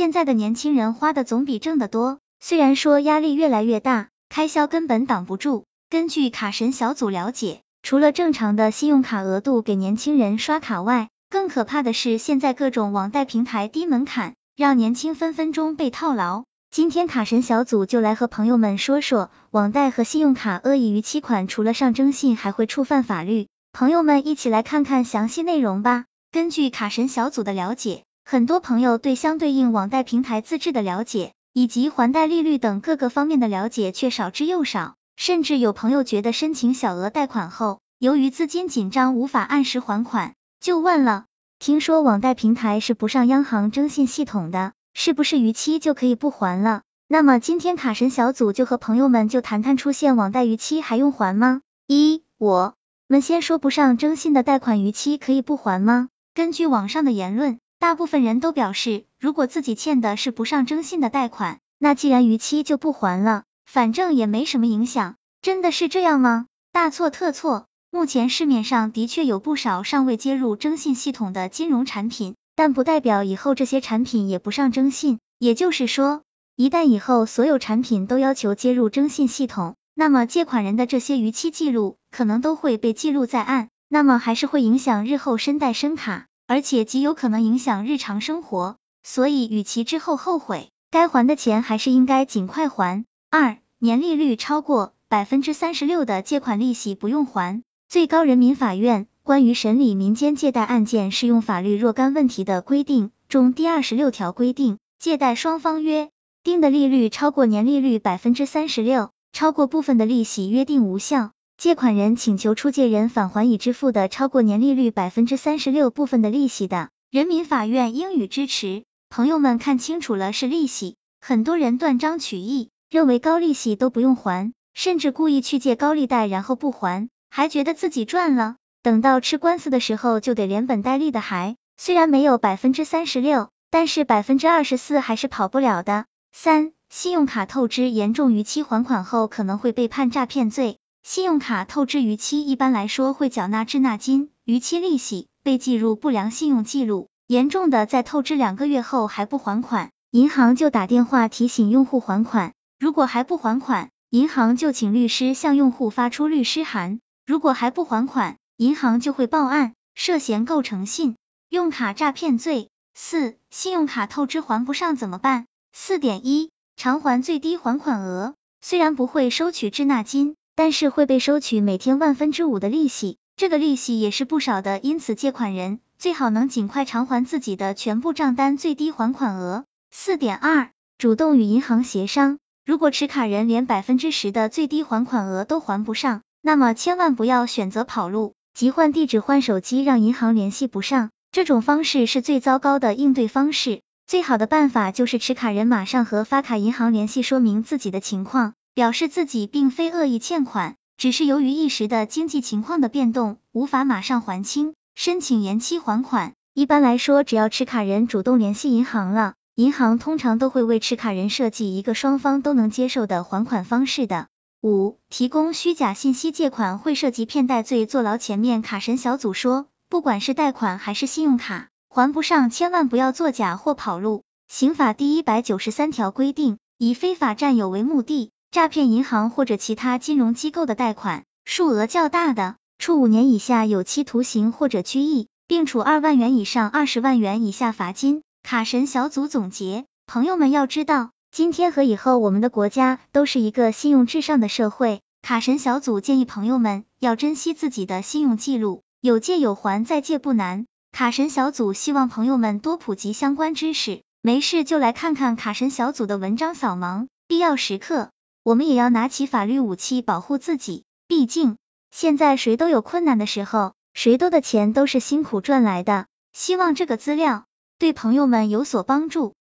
现在的年轻人花的总比挣的多，虽然说压力越来越大，开销根本挡不住。根据卡神小组了解，除了正常的信用卡额度给年轻人刷卡外，更可怕的是现在各种网贷平台低门槛，让年轻分分钟被套牢。今天卡神小组就来和朋友们说说，网贷和信用卡恶意逾期款，除了上征信，还会触犯法律。朋友们一起来看看详细内容吧。根据卡神小组的了解，很多朋友对相对应网贷平台资质的了解，以及还贷利率等各个方面的了解却少之又少，甚至有朋友觉得申请小额贷款后，由于资金紧张无法按时还款，就问了：听说网贷平台是不上央行征信系统的？是不是逾期就可以不还了？那么今天卡神小组就和朋友们就谈谈出现网贷逾期还用还吗？一，我们先说不上征信的贷款逾期可以不还吗？根据网上的言论，大部分人都表示，如果自己欠的是不上征信的贷款，那既然逾期就不还了，反正也没什么影响。真的是这样吗？大错特错！目前市面上的确有不少尚未接入征信系统的金融产品。但不代表以后这些产品也不上征信，也就是说，一旦以后所有产品都要求接入征信系统，那么借款人的这些逾期记录可能都会被记录在案，那么还是会影响日后申贷申卡，而且极有可能影响日常生活。所以，与其之后后悔，该还的钱还是应该尽快还。二、年利率超过百分之三十六的借款利息不用还。最高人民法院。关于审理民间借贷案件适用法律若干问题的规定中第二十六条规定，借贷双方约定的利率超过年利率百分之三十六，超过部分的利息约定无效。借款人请求出借人返还已支付的超过年利率百分之三十六部分的利息的，人民法院应予支持。朋友们看清楚了，是利息。很多人断章取义，认为高利息都不用还，甚至故意去借高利贷然后不还，还觉得自己赚了。等到吃官司的时候，就得连本带利的还，虽然没有百分之三十六，但是百分之二十四还是跑不了的。三、信用卡透支严重逾期还款后，可能会被判诈骗罪。信用卡透支逾期，一般来说会缴纳滞纳金、逾期利息，被记入不良信用记录。严重的在透支两个月后还不还款，银行就打电话提醒用户还款。如果还不还款，银行就请律师向用户发出律师函。如果还不还款，银行就会报案，涉嫌构成信用卡诈骗罪。四、信用卡透支还不上怎么办？四点一，偿还最低还款额，虽然不会收取滞纳金，但是会被收取每天万分之五的利息，这个利息也是不少的，因此借款人最好能尽快偿还自己的全部账单最低还款额。四点二，主动与银行协商，如果持卡人连百分之十的最低还款额都还不上，那么千万不要选择跑路。即换地址、换手机，让银行联系不上，这种方式是最糟糕的应对方式。最好的办法就是持卡人马上和发卡银行联系，说明自己的情况，表示自己并非恶意欠款，只是由于一时的经济情况的变动，无法马上还清，申请延期还款。一般来说，只要持卡人主动联系银行了，银行通常都会为持卡人设计一个双方都能接受的还款方式的。五、提供虚假信息借款会涉及骗贷罪，坐牢。前面卡神小组说，不管是贷款还是信用卡，还不上千万不要作假或跑路。刑法第一百九十三条规定，以非法占有为目的，诈骗银行或者其他金融机构的贷款，数额较大的，处五年以下有期徒刑或者拘役，并处二万元以上二十万元以下罚金。卡神小组总结，朋友们要知道。今天和以后，我们的国家都是一个信用至上的社会。卡神小组建议朋友们要珍惜自己的信用记录，有借有还，再借不难。卡神小组希望朋友们多普及相关知识，没事就来看看卡神小组的文章扫盲。必要时刻，我们也要拿起法律武器保护自己。毕竟，现在谁都有困难的时候，谁多的钱都是辛苦赚来的。希望这个资料对朋友们有所帮助。